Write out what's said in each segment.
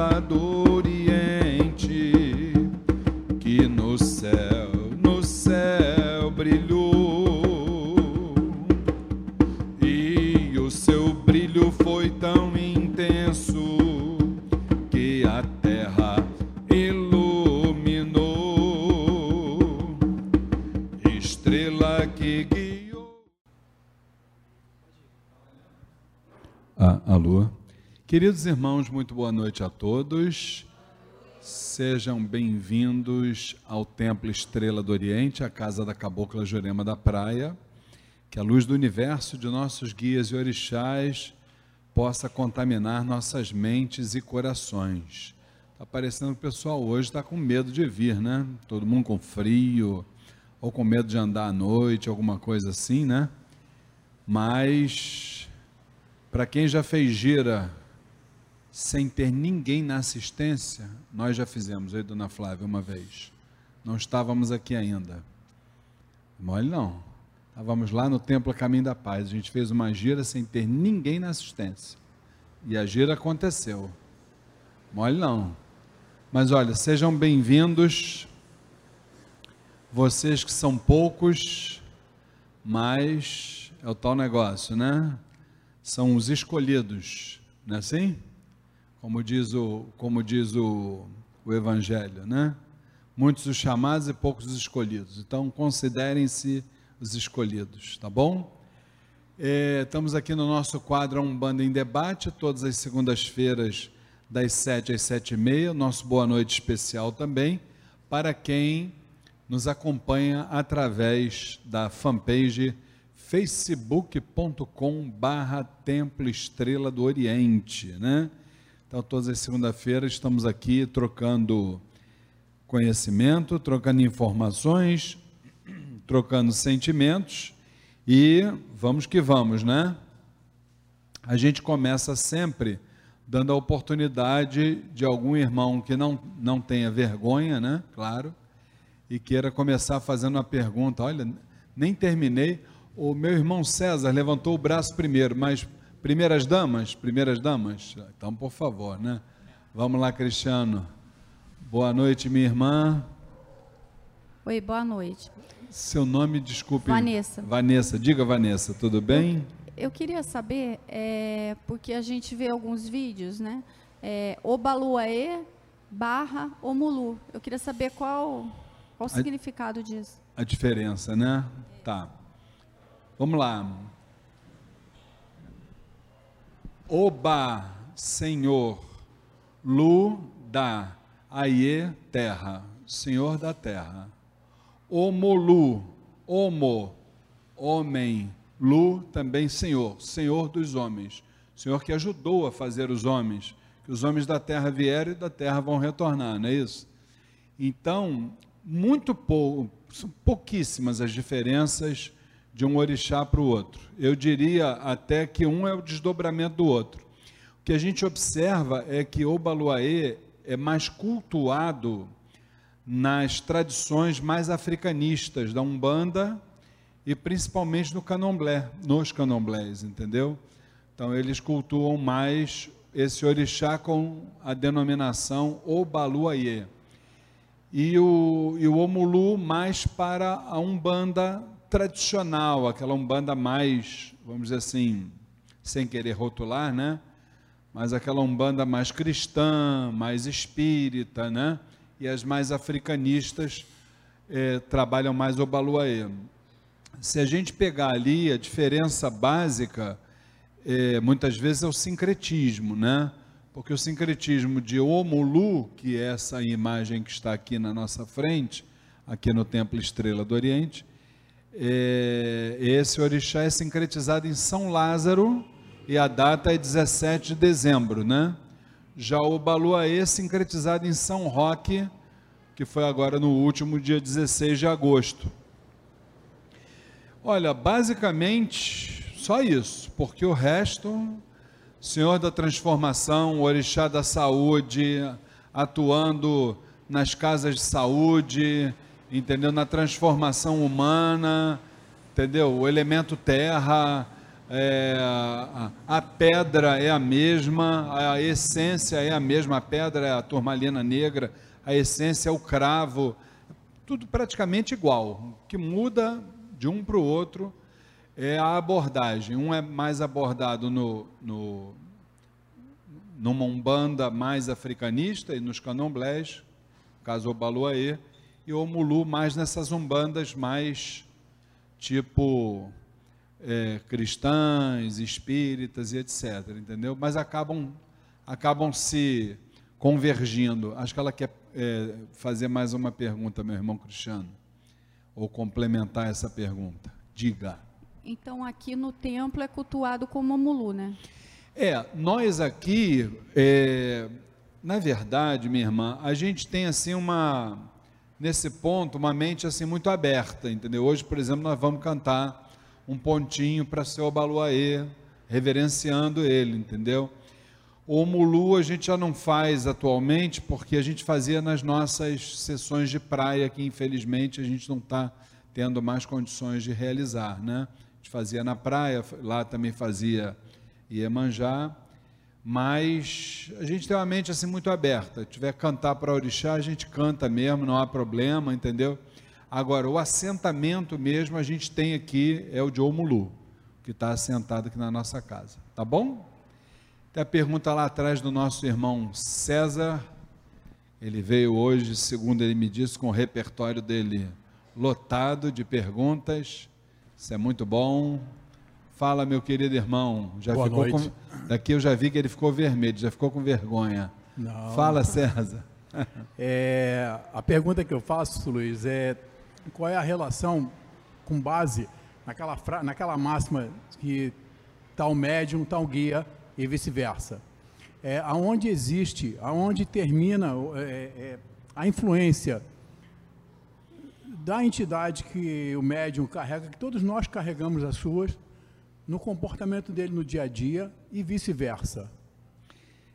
estrela do Queridos irmãos, muito boa noite a todos. Sejam bem-vindos ao Templo Estrela do Oriente, a casa da Cabocla Jurema da Praia. Que a luz do universo de nossos guias e orixás possa contaminar nossas mentes e corações. Está parecendo que o pessoal hoje está com medo de vir, né? Todo mundo com frio, ou com medo de andar à noite, alguma coisa assim, né? Mas, para quem já fez gira sem ter ninguém na assistência, nós já fizemos, eu e Dona Flávia, uma vez. Não estávamos aqui ainda. Mole não. Estávamos lá no Templo Caminho da Paz. A gente fez uma gira sem ter ninguém na assistência. E a gira aconteceu. Mole não. Mas olha, sejam bem-vindos. Vocês que são poucos, mas é o tal negócio, né? São os escolhidos, não é assim? Como diz o, como diz o, o Evangelho, né? Muitos os chamados e poucos os escolhidos. Então, considerem-se os escolhidos, tá bom? É, estamos aqui no nosso quadro Um Banda em Debate, todas as segundas-feiras, das sete às sete e meia. Nosso boa noite especial também para quem nos acompanha através da fanpage facebook.com barra Templo Estrela do Oriente, né? Então, todas as segundas-feiras estamos aqui trocando conhecimento, trocando informações, trocando sentimentos e vamos que vamos, né? A gente começa sempre dando a oportunidade de algum irmão que não, não tenha vergonha, né? Claro, e queira começar fazendo uma pergunta. Olha, nem terminei. O meu irmão César levantou o braço primeiro, mas primeiras damas, primeiras damas, então por favor, né? Vamos lá, Cristiano. Boa noite, minha irmã. Oi, boa noite. Seu nome, desculpe. Vanessa. Vanessa, diga Vanessa, tudo bem? Eu, queria saber, é, porque a gente vê alguns vídeos, né? É, Obaluaê barra Omulu. Eu queria saber qual, qual o significado disso. A diferença, né? Tá. Vamos lá. Oba, Senhor, Lu, da, Aie, terra, Senhor da terra. Omolu, Homo, homem, Lu, também Senhor, Senhor dos homens. Senhor que ajudou a fazer os homens, que os homens da terra vieram e da terra vão retornar, não é isso? Então, muito pouco, são pouquíssimas as diferenças de um orixá para o outro. Eu diria até que um é o desdobramento do outro. O que a gente observa é que o Baluaê é mais cultuado nas tradições mais africanistas da Umbanda e principalmente no Candomblé, nos Candomblés, entendeu? Então eles cultuam mais esse orixá com a denominação Obaluaê. E o, e o Omulu mais para a Umbanda tradicional, aquela umbanda mais, vamos dizer assim, sem querer rotular, né? Mas aquela umbanda mais cristã, mais espírita, né? E as mais africanistas eh, trabalham mais o baluaê. Se a gente pegar ali a diferença básica, eh, muitas vezes é o sincretismo, né? Porque o sincretismo de Omulu, que é essa imagem que está aqui na nossa frente, aqui no Templo Estrela do Oriente, é, esse orixá é sincretizado em São Lázaro e a data é 17 de dezembro, né? Já o Baluaê é sincretizado em São Roque, que foi agora no último dia 16 de agosto. Olha, basicamente só isso, porque o resto, Senhor da transformação, orixá da saúde, atuando nas casas de saúde, entendeu? Na transformação humana, entendeu? O elemento terra, é, a, pedra é a mesma, a essência é a mesma, a pedra é a turmalina negra, a essência é o cravo, tudo praticamente igual. O que muda de um para o outro é a abordagem. Um é mais abordado no, no, numa umbanda mais africanista e nos candomblés, caso o Baluaê, e o Mulu mais nessas umbandas mais tipo é, cristãs, espíritas e etc. Entendeu? Mas acabam, acabam se convergindo. Acho que ela quer é, fazer mais uma pergunta, meu irmão Cristiano, ou complementar essa pergunta. Diga. Então aqui no templo é cultuado como Mulu, né? É, nós aqui, é, na verdade, minha irmã, a gente tem assim uma, nesse ponto, uma mente assim muito aberta, entendeu? Hoje, por exemplo, nós vamos cantar um pontinho para seu Abaluaê, reverenciando ele, entendeu? O Mulu a gente já não faz atualmente, porque a gente fazia nas nossas sessões de praia, que infelizmente a gente não está tendo mais condições de realizar, né? A gente fazia na praia, lá também fazia Iemanjá, mas a gente tem uma mente assim muito aberta. Se tiver cantar para orixá, a gente canta mesmo, não há problema, entendeu? Agora, o assentamento mesmo a gente tem aqui é o de Omulu, que está assentado aqui na nossa casa. Tá bom? Tem a pergunta lá atrás do nosso irmão César. Ele veio hoje, segundo ele me disse, com o repertório dele lotado de perguntas. Isso é muito bom. Fala, meu querido irmão. Já Boa ficou noite. Com... Daqui eu já vi que ele ficou vermelho, já ficou com vergonha. Não. Fala, César. É, a pergunta que eu faço, Luiz, é qual é a relação com base naquela, fra... naquela máxima que tal médium, tal guia e vice-versa. É, aonde existe, aonde termina é, é, a influência da entidade que o médium carrega, que todos nós carregamos as suas, no comportamento dele no dia a dia e vice-versa.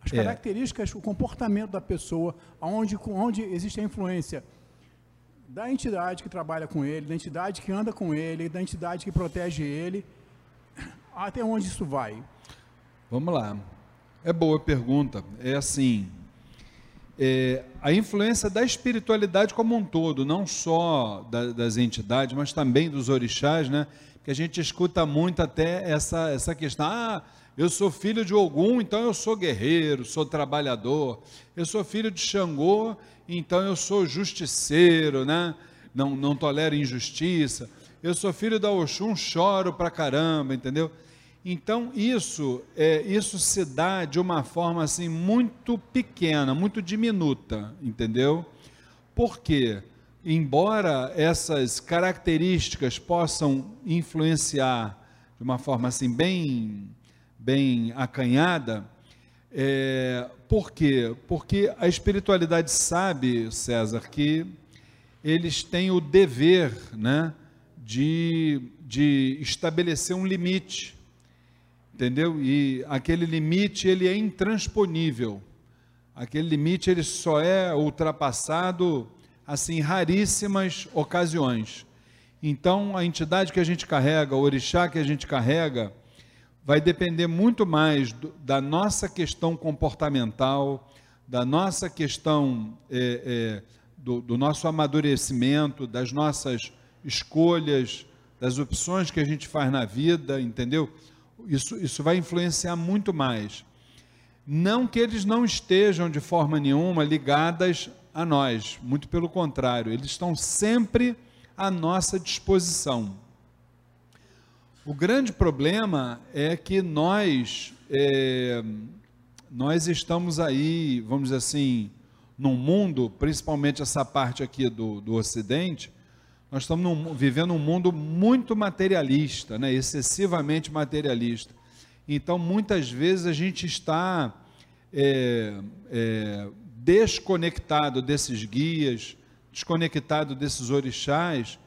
As É. características, o comportamento da pessoa, onde, onde existe a influência da entidade que trabalha com ele, da entidade que anda com ele, da entidade que protege ele, até onde isso vai? Vamos lá. É boa pergunta. É assim, é, a influência da espiritualidade como um todo, não só da- das entidades, mas também dos orixás, né? Que a gente escuta muito até essa, essa questão. Ah, eu sou filho de Ogum, então eu sou guerreiro, sou trabalhador. Eu sou filho de Xangô, então eu sou justiceiro, né? Não, não tolero injustiça. Eu sou filho da Oxum, choro pra caramba, entendeu? Então isso é, isso se dá de uma forma assim muito pequena, muito diminuta, entendeu? Porque embora essas características possam influenciar de uma forma assim bem bem acanhada, é, por quê? Porque a espiritualidade sabe, César, que eles têm o dever, né, de, de estabelecer um limite entendeu? E aquele limite ele é intransponível. Aquele limite ele só é ultrapassado assim raríssimas ocasiões. Então a entidade que a gente carrega, o orixá que a gente carrega, vai depender muito mais do- da nossa questão comportamental, da nossa questão é, é, do, do nosso amadurecimento, das nossas escolhas, das opções que a gente faz na vida, entendeu? Isso, isso vai influenciar muito mais. Não que eles não estejam de forma nenhuma ligadas a nós, muito pelo contrário, eles estão sempre à nossa disposição. O grande problema é que nós, é, nós estamos aí, vamos dizer assim, num mundo, principalmente essa parte aqui do, do Ocidente, nós estamos num- vivendo um mundo muito materialista, né? excessivamente materialista. Então, muitas vezes a gente está é, é, desconectado desses guias, desconectado desses orixás,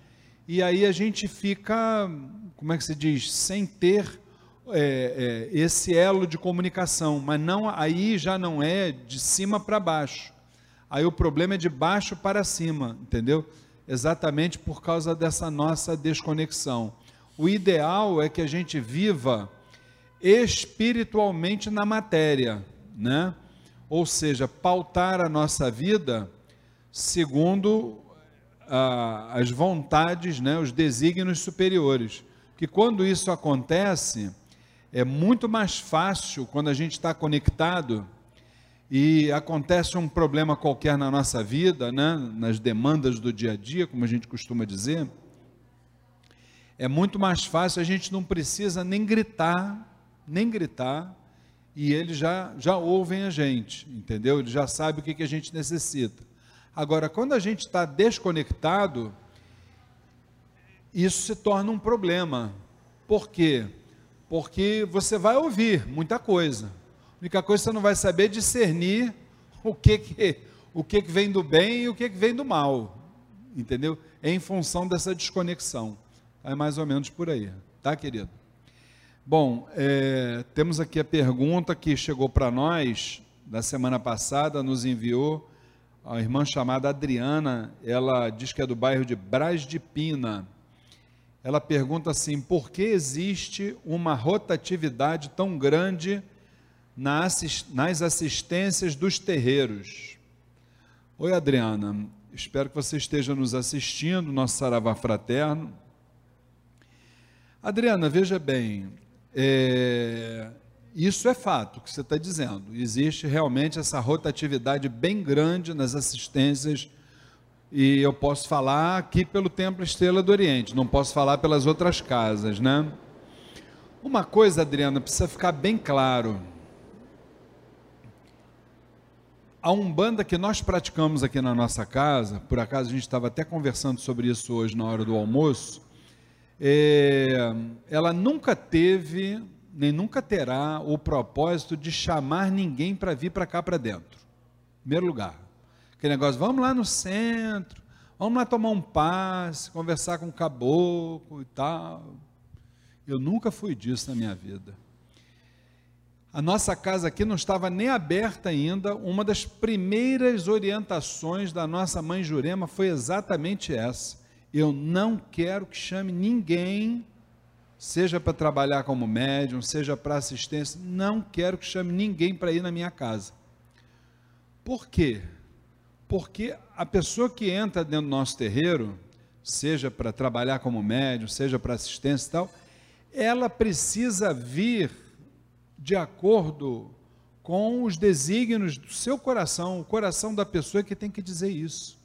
e aí a gente fica, como é que se diz, sem ter é, é, esse elo de comunicação, mas não aí já não é de cima para baixo. Aí o problema é de baixo para cima, entendeu? Exatamente por causa dessa nossa desconexão. O ideal é que a gente viva espiritualmente na matéria, né? Ou seja, pautar a nossa vida segundo ah, as vontades, né, os desígnios superiores. Que quando isso acontece, é muito mais fácil quando a gente está conectado e acontece um problema qualquer na nossa vida, né, nas demandas do dia a dia, como a gente costuma dizer, é muito mais fácil, a gente não precisa nem gritar, nem gritar, e eles já, já ouvem a gente, entendeu? Eles já sabem o que, que a gente necessita. Agora, quando a gente está desconectado, isso se torna um problema. Por quê? Porque você vai ouvir muita coisa. A única coisa que você não vai saber discernir o que, que, o que, que vem do bem e o que, que vem do mal. Entendeu? É em função dessa desconexão. É mais ou menos por aí. Tá, querido? Bom, é, temos aqui a pergunta que chegou para nós da semana passada, nos enviou a irmã chamada Adriana, ela diz que é do bairro de Braz de Pina. Ela pergunta assim: por que existe uma rotatividade tão grande nas assistências dos terreiros? Oi, Adriana, espero que você esteja nos assistindo, nosso Saravá Fraterno. Adriana, veja bem, é, isso é fato que você está dizendo. Existe realmente essa rotatividade bem grande nas assistências, e eu posso falar aqui pelo Templo Estrela do Oriente, não posso falar pelas outras casas, né? Uma coisa, Adriana, precisa ficar bem claro. A Umbanda que nós praticamos aqui na nossa casa, por acaso a gente estava até conversando sobre isso hoje na hora do almoço, é, ela nunca teve, nem nunca terá o propósito de chamar ninguém para vir para cá para dentro. Em primeiro lugar. Aquele negócio, vamos lá no centro, vamos lá tomar um passe, conversar com o caboclo e tal. Eu nunca fui disso na minha vida. A nossa casa aqui não estava nem aberta ainda. Uma das primeiras orientações da nossa mãe Jurema foi exatamente essa. Eu não quero que chame ninguém, seja para trabalhar como médium, seja para assistência, não quero que chame ninguém para ir na minha casa. Por quê? Porque a pessoa que entra dentro do nosso terreiro, seja para trabalhar como médium, seja para assistência e tal, ela precisa vir de acordo com os desígnios do seu coração, o coração da pessoa que tem que dizer isso.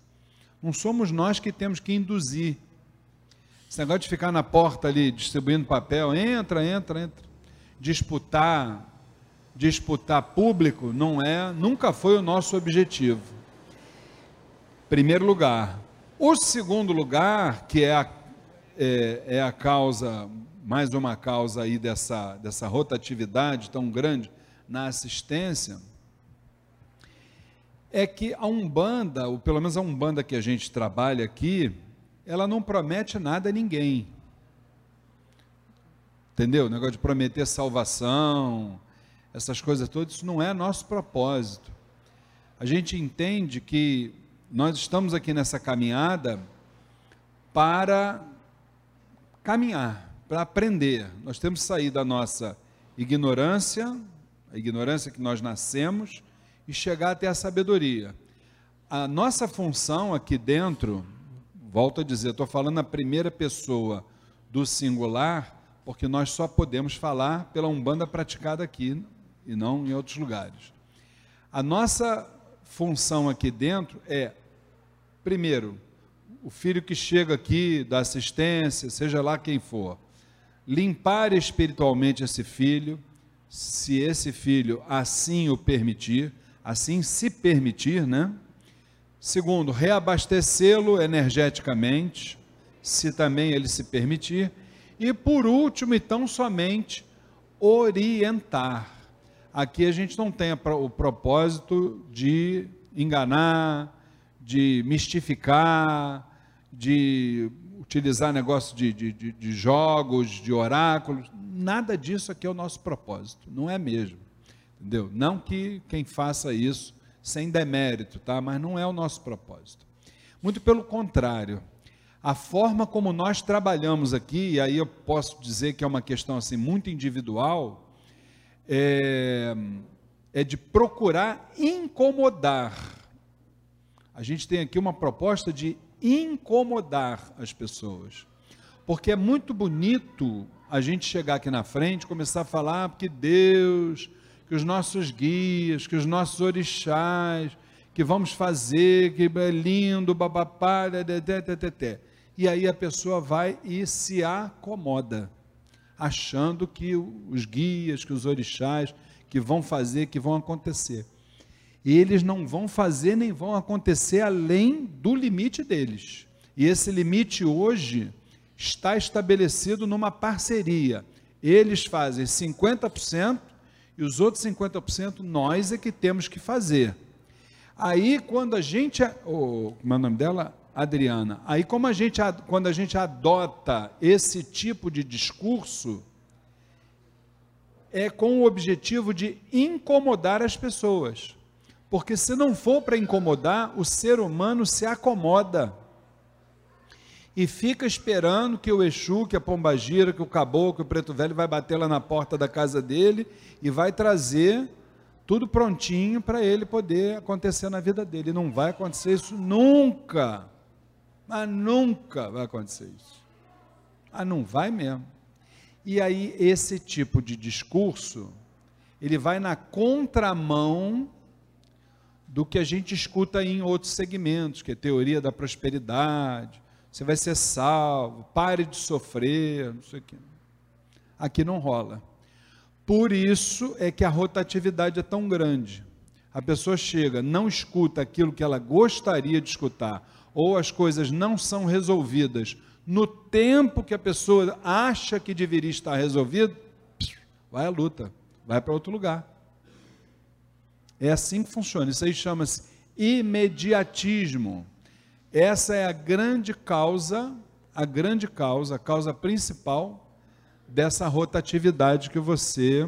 Não somos nós que temos que induzir. Esse negócio de ficar na porta ali distribuindo papel, entra, entra, entra. Disputar, disputar público não é, nunca foi o nosso objetivo. Primeiro lugar. O segundo lugar, que é a, é, é a causa, mais uma causa aí dessa, dessa rotatividade tão grande na assistência, é que a Umbanda, ou pelo menos a Umbanda que a gente trabalha aqui, ela não promete nada a ninguém. Entendeu? O negócio de prometer salvação, essas coisas todas, isso não é nosso propósito. A gente entende que nós estamos aqui nessa caminhada para caminhar, para aprender. Nós temos que sair da nossa ignorância, a ignorância que nós nascemos, e chegar até a sabedoria. A nossa função aqui dentro, volto a dizer, estou falando na primeira pessoa do singular, porque nós só podemos falar pela Umbanda praticada aqui e não em outros lugares. A nossa função aqui dentro é, primeiro, o filho que chega aqui da assistência, seja lá quem for, limpar espiritualmente esse filho, se esse filho assim o permitir, assim se permitir, né? Segundo, reabastecê-lo energeticamente, se também ele se permitir. E por último, e tão somente, orientar. Aqui a gente não tem o propósito de enganar, de mistificar, de utilizar negócio de, de, de, jogos, de oráculos. Nada disso aqui é o nosso propósito, não é mesmo. Entendeu? Não que quem faça isso sem demérito, tá? Mas não é o nosso propósito. Muito pelo contrário. A forma como nós trabalhamos aqui, e aí eu posso dizer que é uma questão assim muito individual, é, é de procurar incomodar. A gente tem aqui uma proposta de incomodar as pessoas. Porque é muito bonito a gente chegar aqui na frente, começar a falar que Deus, que os nossos guias, que os nossos orixás, que vamos fazer, que é lindo, babapá, teté. E aí a pessoa vai e se acomoda, achando que os guias, que os orixás, que vão fazer, que vão acontecer. E eles não vão fazer nem vão acontecer além do limite deles. E esse limite hoje está estabelecido numa parceria. Eles fazem 50% e os outros 50% nós é que temos que fazer. Aí quando a gente, oh, como é o nome dela? Adriana. Aí como a gente quando a gente adota esse tipo de discurso é com o objetivo de incomodar as pessoas. Porque se não for para incomodar, o ser humano se acomoda e fica esperando que o Exu, que a Pombagira, que o Caboclo, que o Preto Velho vai bater lá na porta da casa dele e vai trazer tudo prontinho para ele poder acontecer na vida dele. Não vai acontecer isso nunca. Mas nunca vai acontecer isso. Ah, não vai mesmo. E aí esse tipo de discurso, ele vai na contramão do que a gente escuta em outros segmentos, que é teoria da prosperidade, você vai ser salvo, pare de sofrer, não sei o quê. Aqui não rola. Por isso é que a rotatividade é tão grande. A pessoa chega, não escuta aquilo que ela gostaria de escutar, ou as coisas não são resolvidas no tempo que a pessoa acha que deveria estar resolvido, vai à luta, vai para outro lugar. É assim que funciona. Isso aí chama-se imediatismo. Essa é a grande causa, a grande causa, a causa principal dessa rotatividade que você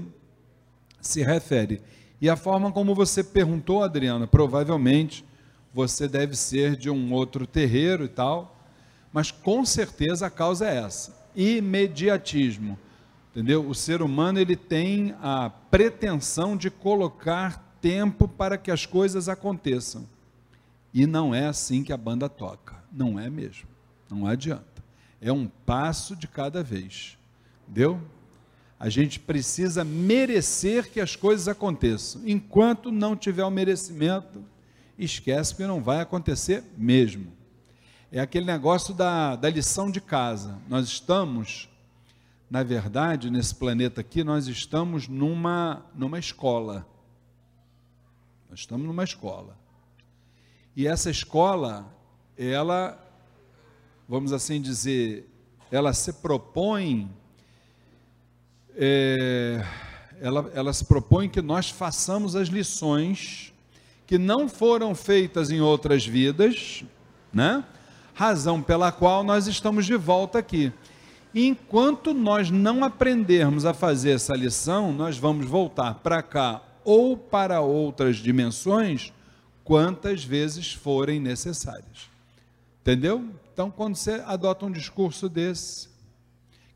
se refere. E a forma como você perguntou, Adriana, provavelmente você deve ser de um outro terreiro e tal, mas com certeza a causa é essa: imediatismo. Entendeu? O ser humano ele tem a pretensão de colocar tempo para que as coisas aconteçam. E não é assim que a banda toca. Não é mesmo. Não adianta. É um passo de cada vez. Entendeu? A gente precisa merecer que as coisas aconteçam. Enquanto não tiver o merecimento, esquece que não vai acontecer mesmo. É aquele negócio da, da lição de casa. Nós estamos, na verdade, nesse planeta aqui, nós estamos numa, numa escola. Nós estamos numa escola. E essa escola, ela, vamos assim dizer, ela se propõe, é, ela, ela se propõe que nós façamos as lições que não foram feitas em outras vidas, né? Razão pela qual nós estamos de volta aqui. Enquanto nós não aprendermos a fazer essa lição, nós vamos voltar para cá ou para outras dimensões quantas vezes forem necessárias. Entendeu? Então, quando você adota um discurso desse,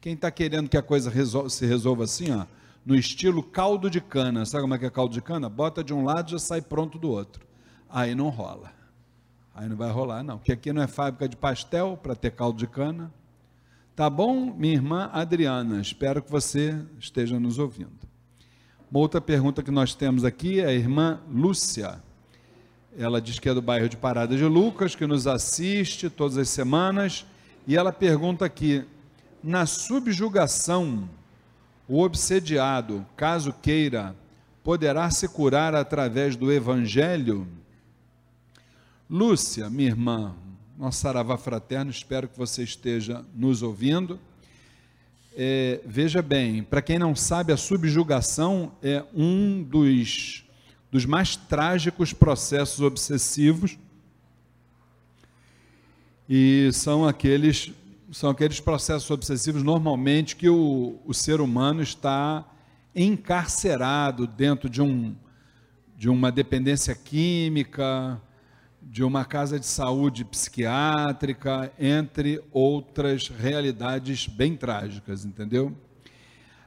quem está querendo que a coisa resol se resolva assim, ó, no estilo caldo de cana, sabe como é que é caldo de cana? Bota de um lado e já sai pronto do outro. Aí não rola. Aí não vai rolar, não. Porque aqui não é fábrica de pastel para ter caldo de cana. Tá bom, minha irmã Adriana? Espero que você esteja nos ouvindo. Uma outra pergunta que nós temos aqui é a irmã Lúcia. Ela diz que é do bairro de Parada de Lucas, que nos assiste todas as semanas, e ela pergunta aqui: na subjugação, o obsediado, caso queira, poderá se curar através do evangelho? Lúcia, minha irmã, nosso saravá fraterno, espero que você esteja nos ouvindo. É, veja bem, para quem não sabe, a subjugação é um dos dos mais trágicos processos obsessivos e são aqueles são aqueles processos obsessivos normalmente que o, o ser humano está encarcerado dentro de um de uma dependência química, de uma casa de saúde psiquiátrica, entre outras realidades bem trágicas, entendeu?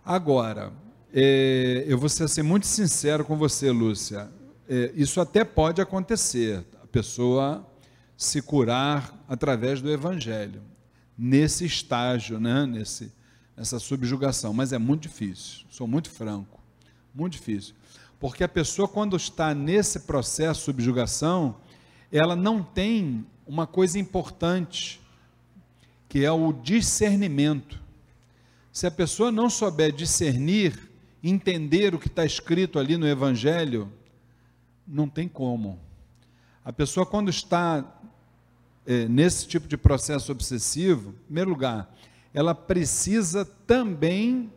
Agora, é, eu vou ser assim, muito sincero com você, Lúcia. É, isso até pode acontecer, a pessoa se curar através do Evangelho, nesse estágio, né? nesse, nessa subjugação, mas é muito difícil, sou muito franco, muito difícil. Porque a pessoa, quando está nesse processo de subjugação, ela não tem uma coisa importante, que é o discernimento. Se a pessoa não souber discernir, entender o que está escrito ali no Evangelho, não tem como. A pessoa, quando está é, nesse tipo de processo obsessivo, em primeiro lugar, ela precisa também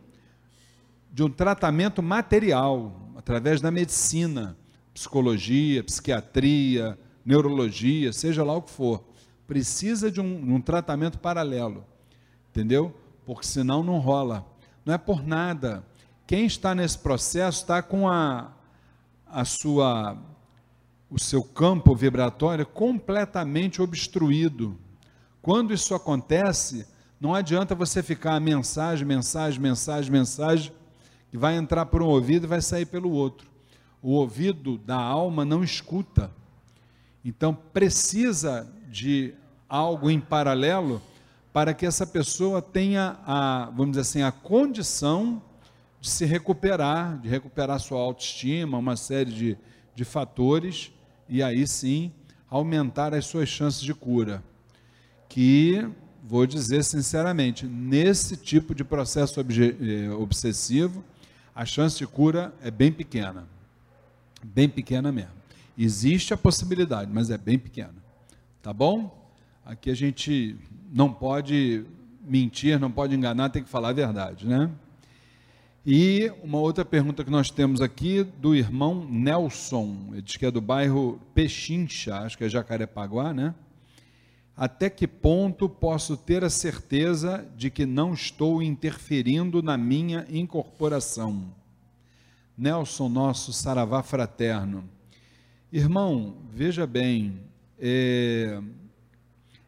de um tratamento material, através da medicina, psicologia, psiquiatria, neurologia, seja lá o que for. Precisa de um, um tratamento paralelo, entendeu? Porque senão não rola. Não é por nada. Quem está nesse processo está com a, a sua, o seu campo vibratório completamente obstruído. Quando isso acontece, não adianta você ficar mensagem, mensagem, mensagem, mensagem que vai entrar por um ouvido e vai sair pelo outro. O ouvido da alma não escuta. Então precisa de algo em paralelo para que essa pessoa tenha a, vamos dizer assim, a condição de se recuperar, de recuperar sua autoestima, uma série de, de fatores, e aí sim aumentar as suas chances de cura. Que, vou dizer sinceramente, nesse tipo de processo eh, obsessivo, a chance de cura é bem pequena. Bem pequena mesmo. Existe a possibilidade, mas é bem pequena. Tá bom? Aqui a gente não pode mentir, não pode enganar, tem que falar a verdade, né? E uma outra pergunta que nós temos aqui do irmão Nelson, ele diz que é do bairro Pechincha, acho que é Jacarepaguá, né? Até que ponto posso ter a certeza de que não estou interferindo na minha incorporação? Nelson, nosso saravá fraterno. Irmão, veja bem, é,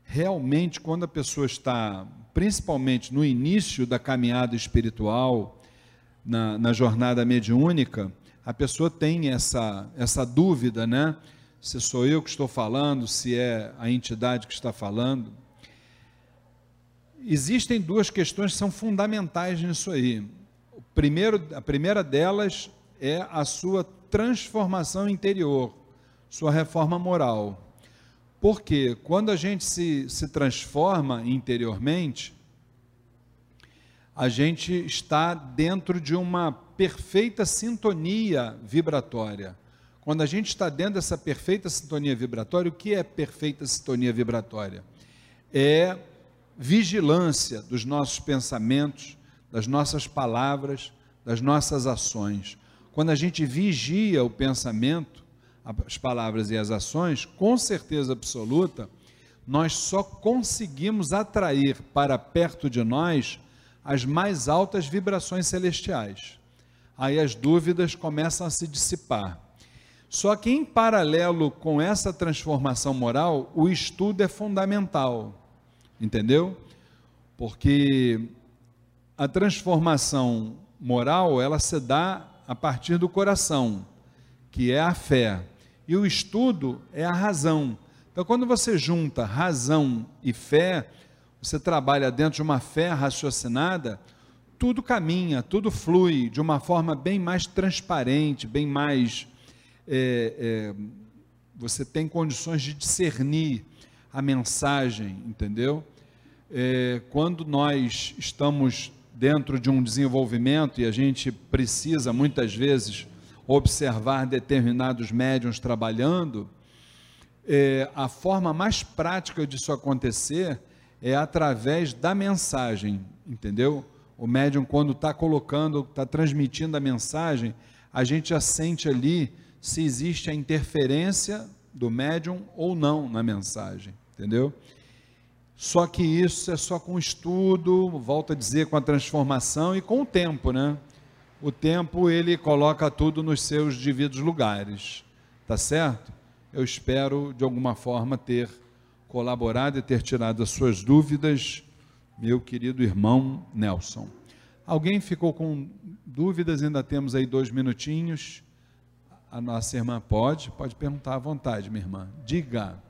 realmente quando a pessoa está, principalmente no início da caminhada espiritual, na, na jornada mediúnica, a pessoa tem essa, essa dúvida, né? se sou eu que estou falando, se é a entidade que está falando. Existem duas questões que são fundamentais nisso aí. O primeiro, a primeira delas é a sua transformação interior, sua reforma moral. Porque quando a gente se, se transforma interiormente, a gente está dentro de uma perfeita sintonia vibratória quando a gente está dentro dessa perfeita sintonia vibratória, o que é perfeita sintonia vibratória? É vigilância dos nossos pensamentos, das nossas palavras, das nossas ações. Quando a gente vigia o pensamento, as palavras e as ações, com certeza absoluta, nós só conseguimos atrair para perto de nós as mais altas vibrações celestiais. Aí as dúvidas começam a se dissipar. Só que, em paralelo com essa transformação moral, o estudo é fundamental, entendeu? Porque a transformação moral, ela se dá a partir do coração, que é a fé. E o estudo é a razão. Então, quando você junta razão e fé, você trabalha dentro de uma fé raciocinada, tudo caminha, tudo flui de uma forma bem mais transparente, bem mais é, é, você tem condições de discernir a mensagem, entendeu? É, quando nós estamos dentro de um desenvolvimento e a gente precisa muitas vezes observar determinados médiums trabalhando, é, a forma mais prática disso acontecer é através da mensagem, entendeu? O médium, quando está colocando, está transmitindo a mensagem, a gente já sente ali se existe a interferência do médium ou não na mensagem, entendeu? Só que isso é só com estudo, volto a dizer, com a transformação e com o tempo, né? O tempo ele coloca tudo nos seus devidos lugares, tá certo? Eu espero de alguma forma ter colaborado e ter tirado as suas dúvidas, meu querido irmão Nelson. Alguém ficou com dúvidas? Ainda temos aí dois minutinhos. A nossa irmã pode, pode perguntar à vontade, minha irmã. Diga.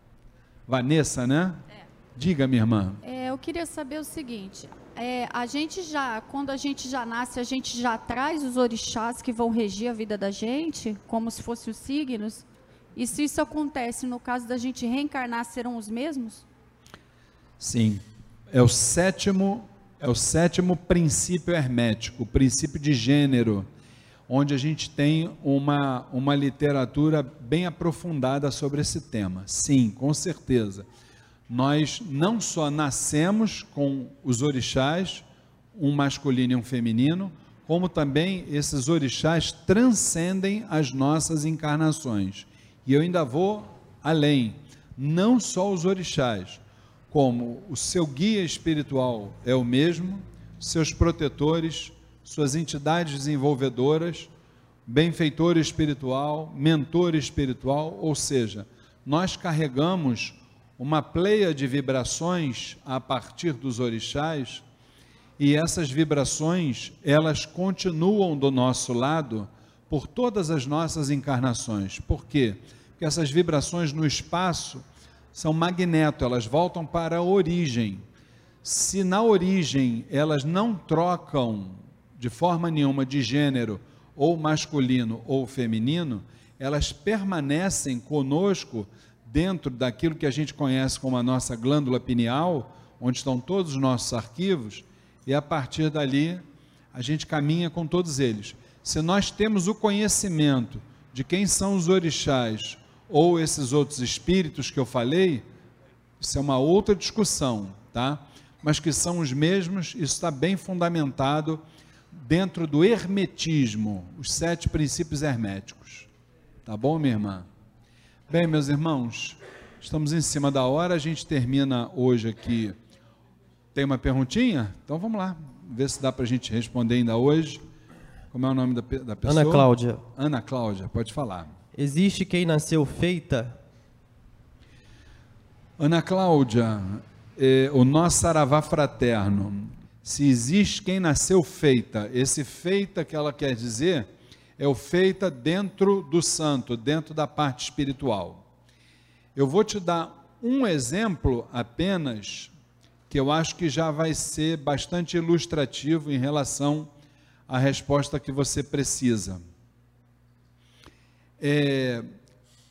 Vanessa, né? É. Diga, minha irmã. É, eu queria saber o seguinte: é, a gente já, quando a gente já nasce, a gente já traz os orixás que vão regir a vida da gente, como se fossem os signos? E se isso acontece no caso da gente reencarnar, serão os mesmos? Sim. É o sétimo, é o sétimo princípio hermético, o princípio de gênero, onde a gente tem uma, uma literatura bem aprofundada sobre esse tema. Sim, com certeza nós não só nascemos com os orixás, um masculino e um feminino, como também esses orixás transcendem as nossas encarnações. E eu ainda vou além, não só os orixás, como o seu guia espiritual é o mesmo, seus protetores, suas entidades desenvolvedoras, benfeitor espiritual, mentor espiritual, ou seja, nós carregamos uma pleia de vibrações a partir dos orixás, e essas vibrações, elas continuam do nosso lado por todas as nossas encarnações. Por quê? Porque essas vibrações no espaço são magneto, elas voltam para a origem. Se na origem elas não trocam de forma nenhuma de gênero, ou masculino ou feminino, elas permanecem conosco dentro daquilo que a gente conhece como a nossa glândula pineal, onde estão todos os nossos arquivos, e a partir dali a gente caminha com todos eles. Se nós temos o conhecimento de quem são os orixás ou esses outros espíritos que eu falei, isso é uma outra discussão, tá? Mas que são os mesmos, isso está bem fundamentado dentro do hermetismo, os sete princípios herméticos. Tá bom, minha irmã? Bem, meus irmãos, estamos em cima da hora, a gente termina hoje aqui. Tem uma perguntinha? Então vamos lá, ver se dá para a gente responder ainda hoje. Como é o nome da, da pessoa? Ana Cláudia. Ana Cláudia, pode falar. Existe quem nasceu feita? Ana Cláudia, é, o nosso saravá fraterno, se existe quem nasceu feita, esse feita que ela quer dizer é o feita dentro do santo, dentro da parte espiritual. Eu vou te dar um exemplo apenas, que eu acho que já vai ser bastante ilustrativo em relação à resposta que você precisa. É,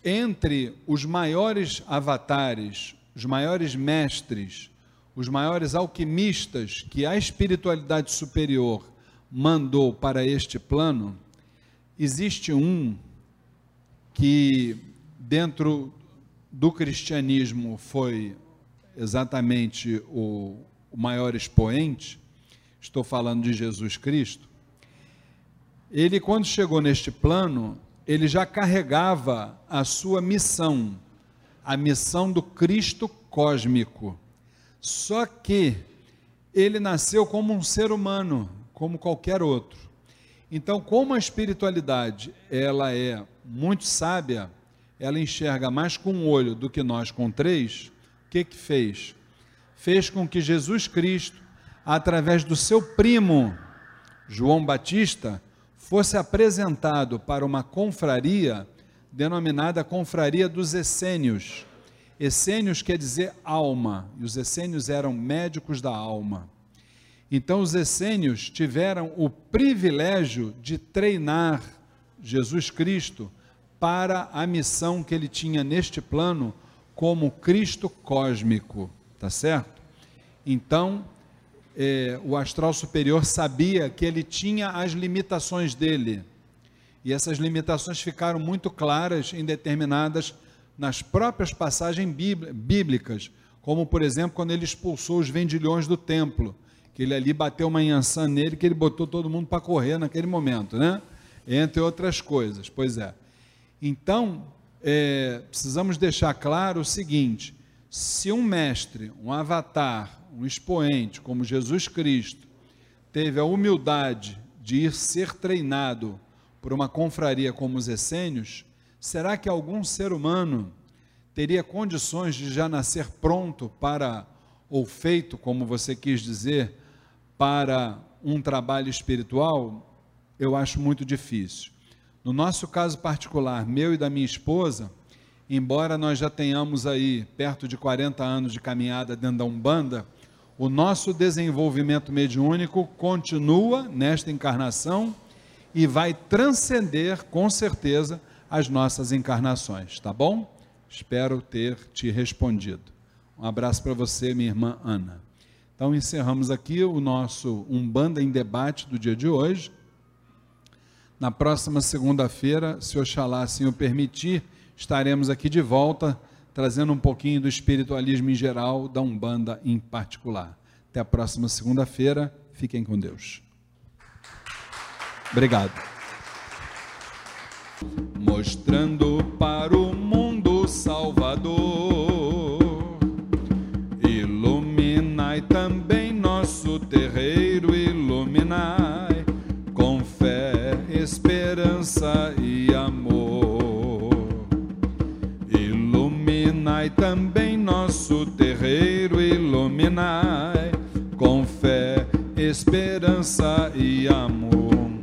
entre os maiores avatares, os maiores mestres, os maiores alquimistas que a espiritualidade superior mandou para este plano, Existe um que, dentro do cristianismo, foi exatamente o, o maior expoente, estou falando de Jesus Cristo. Ele, quando chegou neste plano, ele já carregava a sua missão, a missão do Cristo cósmico. Só que ele nasceu como um ser humano, como qualquer outro. Então, como a espiritualidade ela é muito sábia, ela enxerga mais com um olho do que nós com três. O que que fez? Fez com que Jesus Cristo, através do seu primo João Batista, fosse apresentado para uma confraria denominada Confraria dos Essênios. Essênios quer dizer alma, e os essênios eram médicos da alma. Então os essênios tiveram o privilégio de treinar Jesus Cristo para a missão que ele tinha neste plano como Cristo cósmico, tá certo? Então, é, o astral superior sabia que ele tinha as limitações dele, e essas limitações ficaram muito claras em determinadas, nas próprias passagens bíblicas, como por exemplo, quando ele expulsou os vendilhões do templo que ele ali bateu uma ançã nele, que ele botou todo mundo para correr naquele momento, né? Entre outras coisas, pois é. Então, é, precisamos deixar claro o seguinte: se um mestre, um avatar, um expoente como Jesus Cristo, teve a humildade de ir ser treinado por uma confraria como os essênios, será que algum ser humano teria condições de já nascer pronto para, ou feito, como você quis dizer, para um trabalho espiritual, eu acho muito difícil. No nosso caso particular, meu e da minha esposa, embora nós já tenhamos aí perto de 40 anos de caminhada dentro da Umbanda, o nosso desenvolvimento mediúnico continua nesta encarnação e vai transcender com certeza as nossas encarnações, tá bom? Espero ter te respondido. Um abraço para você, minha irmã Ana. Então encerramos aqui o nosso Umbanda em debate do dia de hoje. Na próxima segunda-feira, se Oxalá assim o permitir, estaremos aqui de volta trazendo um pouquinho do espiritualismo em geral, da Umbanda em particular. Até a próxima segunda-feira. Fiquem com Deus. Obrigado. Mostrando para o mundo Salvador, iluminai também nosso terreiro, iluminai com fé, esperança e Iluminai também nosso terreiro, iluminai com fé, esperança e amor.